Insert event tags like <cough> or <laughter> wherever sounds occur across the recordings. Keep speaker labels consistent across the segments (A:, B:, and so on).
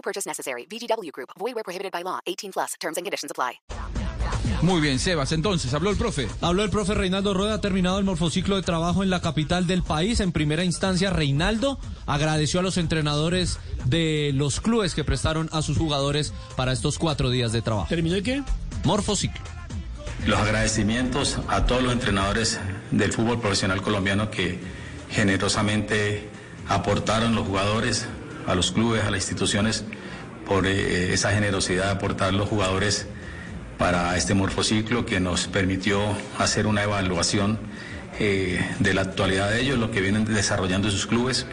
A: No purchase necessary. VGW Group. Void where prohibited by law. 18 plus. Terms and conditions apply.
B: Muy bien, Sebas. Entonces, habló el profe.
C: Habló el profe Reinaldo Rueda, ha terminado el morfociclo de trabajo en la capital del país. En primera instancia, Reinaldo agradeció a los entrenadores de los clubes que prestaron a sus jugadores para estos cuatro días de trabajo.
D: ¿Terminó de qué?
C: Morfociclo.
E: Los agradecimientos a todos los entrenadores del fútbol profesional colombiano que generosamente aportaron los jugadores, a los clubes, a las instituciones, por eh, esa generosidad de aportar los jugadores para este morfociclo que nos permitió hacer una evaluación eh, de la actualidad de ellos, lo que vienen desarrollando sus clubes,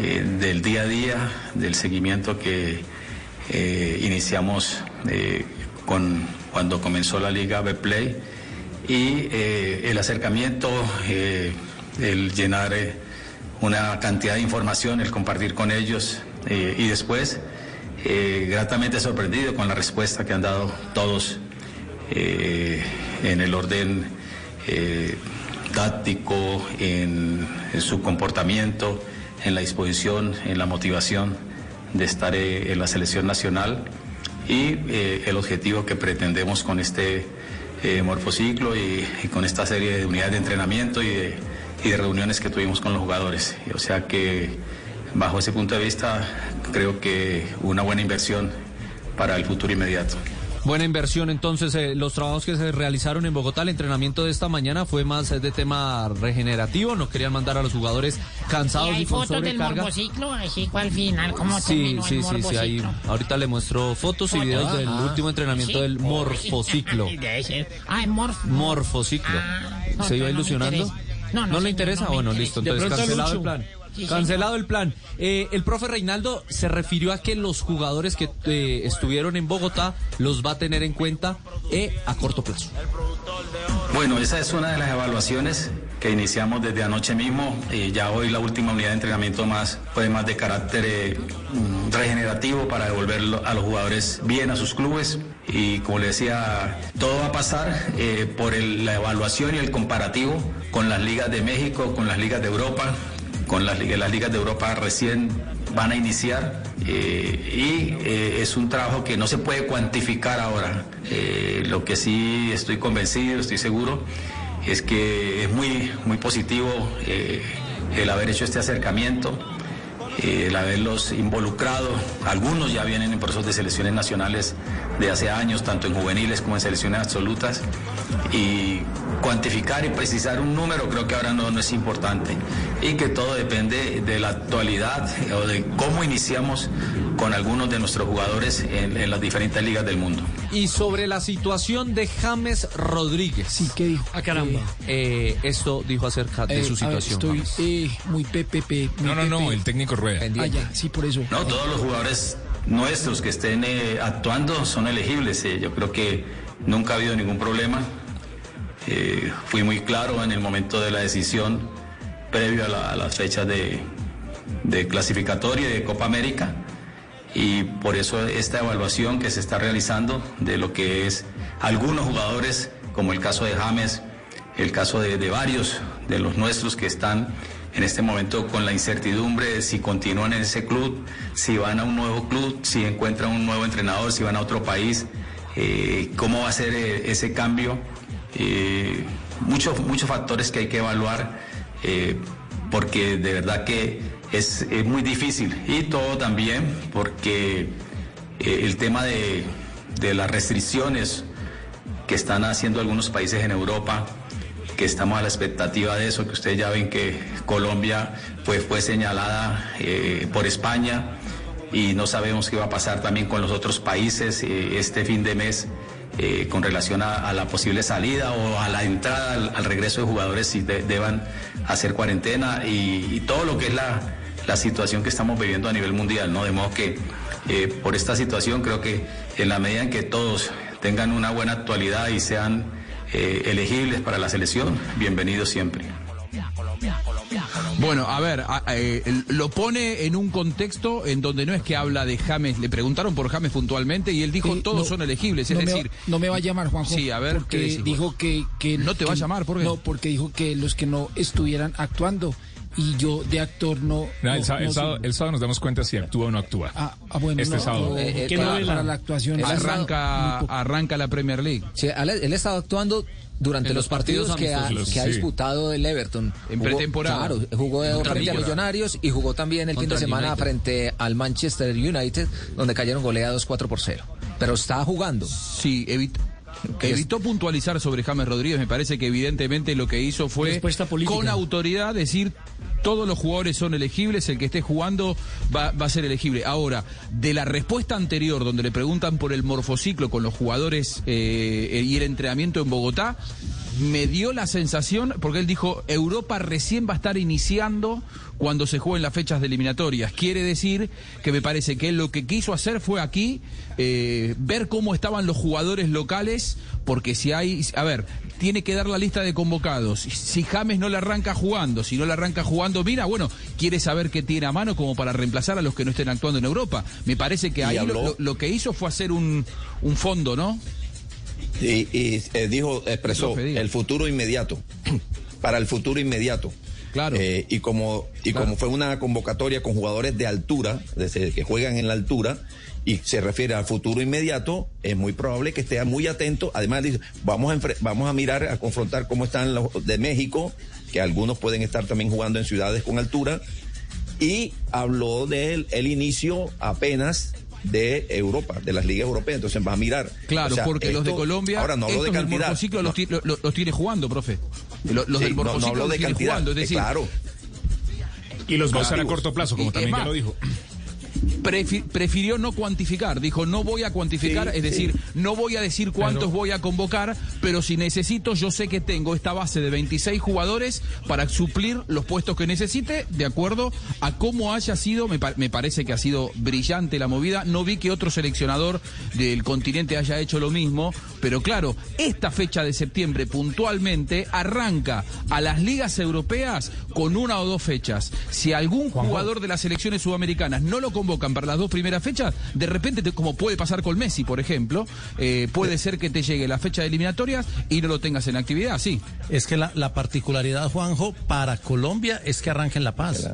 E: eh, del día a día, del seguimiento que iniciamos con, cuando comenzó la liga Betplay y el acercamiento, el llenar una cantidad de información, el compartir con ellos eh, y después eh, gratamente sorprendido con la respuesta que han dado todos eh, en el orden eh, táctico, en, su comportamiento, en la disposición, en la motivación de estar eh, en la selección nacional y el objetivo que pretendemos con este morfociclo y, y con esta serie de unidades de entrenamiento y de, y de reuniones que tuvimos con los jugadores. O sea que bajo ese punto de vista creo que una buena inversión para el futuro inmediato.
C: Buena inversión, entonces, eh, los trabajos que se realizaron en Bogotá, el entrenamiento de esta mañana fue más eh, de tema regenerativo, no querían mandar a los jugadores cansados
F: ¿Y
C: y,
F: hay
C: con
F: fotos del
C: sobrecarga.
F: morbociclo? Así cual final, ¿cómo
C: Sí,
F: terminó
C: sí,
F: el
C: sí, sí, ahí, ahorita le muestro fotos y videos del
F: Ah,
C: último entrenamiento
F: sí.
C: del morfociclo. <laughs>
F: Ah, el morf.
C: Morfociclo.
F: Ah, no,
C: ¿Se iba
F: no me
C: ilusionando?
F: No, no,
C: ¿No le interesa? bueno,
F: interesa.
C: listo. Entonces, cancelado el plan.
F: Sí,
C: cancelado el plan. Eh, el profe Reinaldo se refirió a que los jugadores que eh, estuvieron en Bogotá los va a tener en cuenta eh, a corto plazo.
E: Bueno, esa es una de las evaluaciones que iniciamos desde anoche mismo. Eh, ya hoy la última unidad de entrenamiento más fue más de carácter eh, mm, regenerativo para devolver a los jugadores bien a sus clubes. Y como le decía, todo va a pasar eh, por la evaluación y el comparativo con las ligas de México, con las ligas de Europa, con las, ligas- de Europa recién van a iniciar eh, y eh, es un trabajo que no se puede cuantificar ahora. Lo que sí estoy convencido, estoy seguro, es que es muy, muy positivo el haber hecho este acercamiento, eh, el haberlos involucrado. Algunos ya vienen en procesos de selecciones nacionales de hace años, tanto en juveniles como en selecciones absolutas. Y cuantificar y precisar un número creo que ahora no, es importante. Y que todo depende de la actualidad eh, o de cómo iniciamos con algunos de nuestros jugadores en, en las diferentes ligas del mundo.
C: Y sobre la situación de James Rodríguez.
D: Sí, ¿qué dijo? Ah, caramba.
C: Eh, esto dijo acerca de
D: Eh,
C: su
D: a ver,
C: situación.
D: estoy eh, muy PPP.
B: No, no, no, el técnico rueda.
D: Ah, ya, sí, por eso.
E: No, todos los jugadores nuestros que estén eh, actuando son elegibles. eh. Yo creo que nunca ha habido ningún problema. Eh, fui muy claro en el momento de la decisión previo a, la- a las fechas de, de clasificatoria y de Copa América. Y por eso esta evaluación que se está realizando de lo que es algunos jugadores, como el caso de James, el caso de, varios de los nuestros que están en este momento con la incertidumbre de si continúan en ese club, si van a un nuevo club, si encuentran un nuevo entrenador, si van a otro país, eh, cómo va a ser eh, ese cambio. Eh, muchos, muchos factores que hay que evaluar porque de verdad que es, es muy difícil. Y todo también porque eh, el tema de, de las restricciones que están haciendo algunos países en Europa, que estamos a la expectativa de eso, que ustedes ya ven que Colombia pues, fue señalada eh, por España y no sabemos qué va a pasar también con los otros países eh, este fin de mes eh, con relación a, la posible salida o a la entrada, al, regreso de jugadores si de- deban hacer cuarentena y todo lo que es la, la situación que estamos viviendo a nivel mundial, ¿no? De modo que eh, por esta situación. Creo que en la medida en que todos tengan una buena actualidad y sean eh, elegibles para la selección, bienvenidos siempre.
B: Bueno, a ver, a- eh, lo pone en un contexto en donde no es que habla de James, le preguntaron por James puntualmente y él dijo
D: Sí,
B: todos
D: no,
B: son elegibles, es
D: no me va-
B: decir,
D: no me va a llamar Juanjo.
B: Sí, a ver, ¿qué
D: porque
B: decís,
D: dijo que, que
B: No te va a llamar, ¿por qué?
D: No, porque dijo que los que no estuvieran actuando y yo de actor no.
G: No, el,
D: no-
G: sá- el
D: no
G: sábado,
D: soy-
G: el sábado nos damos cuenta si actúa o no actúa.
D: Ah, ah, bueno,
G: este
D: no,
G: sábado.
H: Eh, eh,
D: ¿qué
H: para-
D: novela?
H: para
D: para la actuación.
B: Arranca, arranca la Premier League.
H: Sí, él, él estaba actuando durante
C: En
H: los
C: los partidos
H: partidos, que, ha, ha disputado el Everton.
B: En
H: Jugó-
B: pretemporada.
H: Claro, jugó
C: Contra
H: frente a
C: Millonarios.
H: Millonarios y jugó también el fin de semana
C: United.
H: frente al Manchester United, donde cayeron goleados 4 por 0. Pero está jugando.
B: Sí, evit-
H: Que es-
B: evitó puntualizar sobre James Rodríguez. Me parece que evidentemente lo que hizo fue con autoridad decir todos los jugadores son elegibles, el que esté jugando va, va a ser elegible. Ahora, de la respuesta anterior, donde le preguntan por el morfociclo con los jugadores eh, y el entrenamiento en Bogotá, me dio la sensación, porque él dijo, Europa recién va a estar iniciando cuando se jueguen las fechas de eliminatorias. Quiere decir que me parece que él lo que quiso hacer fue aquí eh, ver cómo estaban los jugadores locales, porque si hay, a ver, tiene que dar la lista de convocados. Si James no le arranca jugando, si no le arranca jugando, mira, bueno, quiere saber qué tiene a mano como para reemplazar a los que no estén actuando en Europa. Me parece que ahí lo,
I: habló-
B: lo- lo que hizo fue hacer un, un fondo, ¿no?
I: Y, y, eh, dijo, expresó el futuro inmediato, para el futuro inmediato.
B: Claro.
I: Eh, y como, y
B: Claro.
I: como fue una convocatoria con jugadores de altura, desde que juegan en la altura, y se refiere al futuro inmediato, es muy probable que esté muy atento. Además, dice, vamos a, vamos a mirar, a confrontar cómo están los de México, que algunos pueden estar también jugando en ciudades con altura, y habló del el inicio apenas de Europa, de las ligas europeas. Entonces va a mirar.
B: Claro,
I: O sea,
B: porque los de Colombia,
I: Ahora no hablo
B: estos
I: de cantidad. no,
B: los, ti- lo- lo- los tiene jugando, profe. Los, los
I: sí,
B: del
I: no- no, hablo
B: los
I: de
B: tiene
I: cantidad.
B: jugando. Es
I: eh,
B: decir,
I: claro.
G: Y los va a usar a corto plazo, como
B: Y-
G: también ya lo dijo.
B: Prefi- prefirió no cuantificar. Dijo, no voy a cuantificar,
I: Sí,
B: es decir, no voy a decir cuántos
C: Pero-
B: voy a convocar, pero si necesito, yo sé que tengo esta base de 26 jugadores para suplir los puestos que necesite, de acuerdo a cómo haya sido, me, pa- me parece que ha sido brillante la movida. No vi que otro seleccionador del continente haya hecho lo mismo, pero claro, esta fecha de septiembre puntualmente arranca a las ligas europeas con una o dos fechas. Si algún jugador de las selecciones sudamericanas no lo convocan para las dos primeras fechas, de repente, te- como puede pasar con Messi, por ejemplo, eh, puede ser que te llegue la fecha de eliminatorias y no lo tengas en actividad, sí.
J: Es que la, la particularidad, Juanjo, para Colombia es que arranca en La Paz.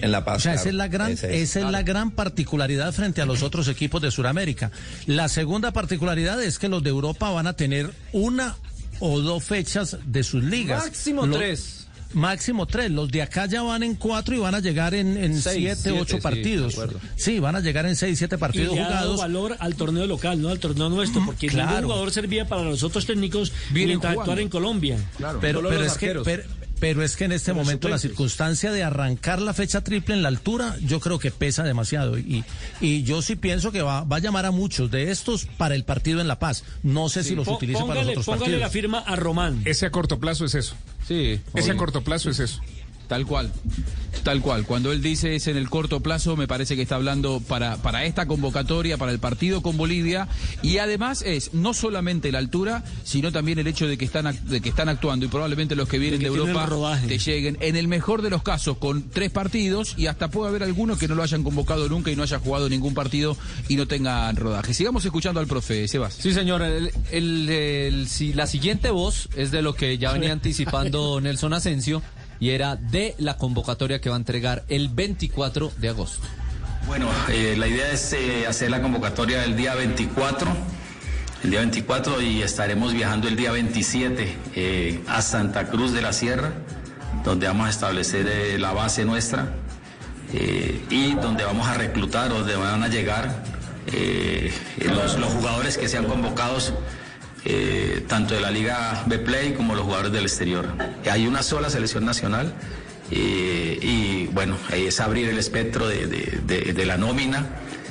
I: En La Paz.
J: O sea, esa
I: claro.
J: es la gran,
I: Esa es.
J: esa es la gran particularidad frente a los otros equipos de Sudamérica. La segunda particularidad es que los de Europa van a tener una o dos fechas de sus ligas.
C: Máximo
J: Lo-
C: tres.
J: Máximo tres. Los de acá ya van en cuatro y van a llegar en, en
C: Seis,
J: siete,
C: siete,
J: ocho
C: sí,
J: partidos. Sí, van a llegar en seis, siete
D: Y
J: partidos
D: le ha dado
J: jugados.
D: valor al torneo local, no al torneo nuestro, porque
J: claro.
D: ningún jugador servía para los otros técnicos
B: Vienen
D: mientras
B: jugando.
D: actuar en Colombia.
J: Pero,
C: Solo
J: pero
C: los
J: es que,
C: arqueros.
J: pero, pero es que en este momento la circunstancia de arrancar la fecha triple en la altura, yo creo que pesa demasiado. Y, y yo sí pienso que va, va a llamar a muchos de estos para el partido en La Paz. No sé si los utilice para los
D: póngale
J: otros
D: póngale
J: partidos.
D: la firma a Román.
G: Ese a corto plazo es eso.
B: Sí.
G: Ese a corto plazo es eso.
B: Tal cual. Tal cual. Cuando él dice es en el corto plazo, me parece que está hablando para, para esta convocatoria, para el partido con Bolivia. Y además es no solamente la altura, sino también el hecho de que están, de que están actuando y probablemente los que vienen
D: De que
B: Europa te lleguen, en el mejor de los casos, con tres partidos y hasta puede haber algunos que no lo hayan convocado nunca y no haya jugado ningún partido y no tengan rodaje. Sigamos escuchando al profe Sebas.
C: Sí, señor. El, el- el- si- la siguiente voz es de lo que ya venía anticipando <laughs> Nelson Asensio y era de la convocatoria que va a entregar el 24 de agosto.
E: Bueno, eh, la idea es eh, hacer la convocatoria el día 24, el día 24 y estaremos viajando el día 27 eh, a Santa Cruz de la Sierra, donde vamos a establecer la base nuestra y donde vamos a reclutar, donde van a llegar los, los jugadores que sean convocados eh, tanto de la Liga B-Play como los jugadores del exterior. Hay una sola selección nacional eh, y bueno, es abrir el espectro de, la nómina,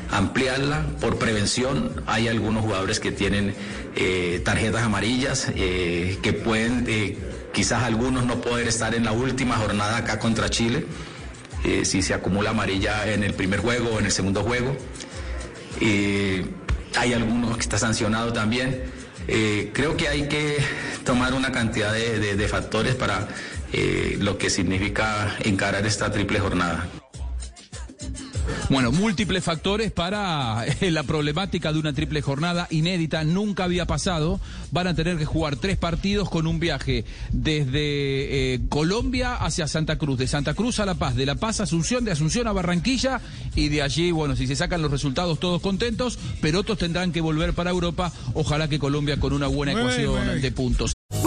E: ampliarla por prevención. Hay algunos jugadores que tienen eh, tarjetas amarillas, que pueden, quizás algunos no poder estar en la última jornada acá contra Chile, si se acumula amarilla en el primer juego o en el segundo juego. Hay algunos que está sancionado también. Eh, creo que hay que tomar una cantidad de, factores para eh, lo que significa encarar esta triple jornada.
B: Bueno, múltiples factores para eh, la problemática de una triple jornada inédita, nunca había pasado. Van a tener que jugar tres partidos con un viaje desde eh, Colombia hacia Santa Cruz, de Santa Cruz a La Paz, de La Paz a Asunción, de Asunción a Barranquilla y de allí, bueno, si se sacan los resultados todos contentos, pero otros tendrán que volver para Europa. Ojalá que Colombia con una buena ecuación de puntos.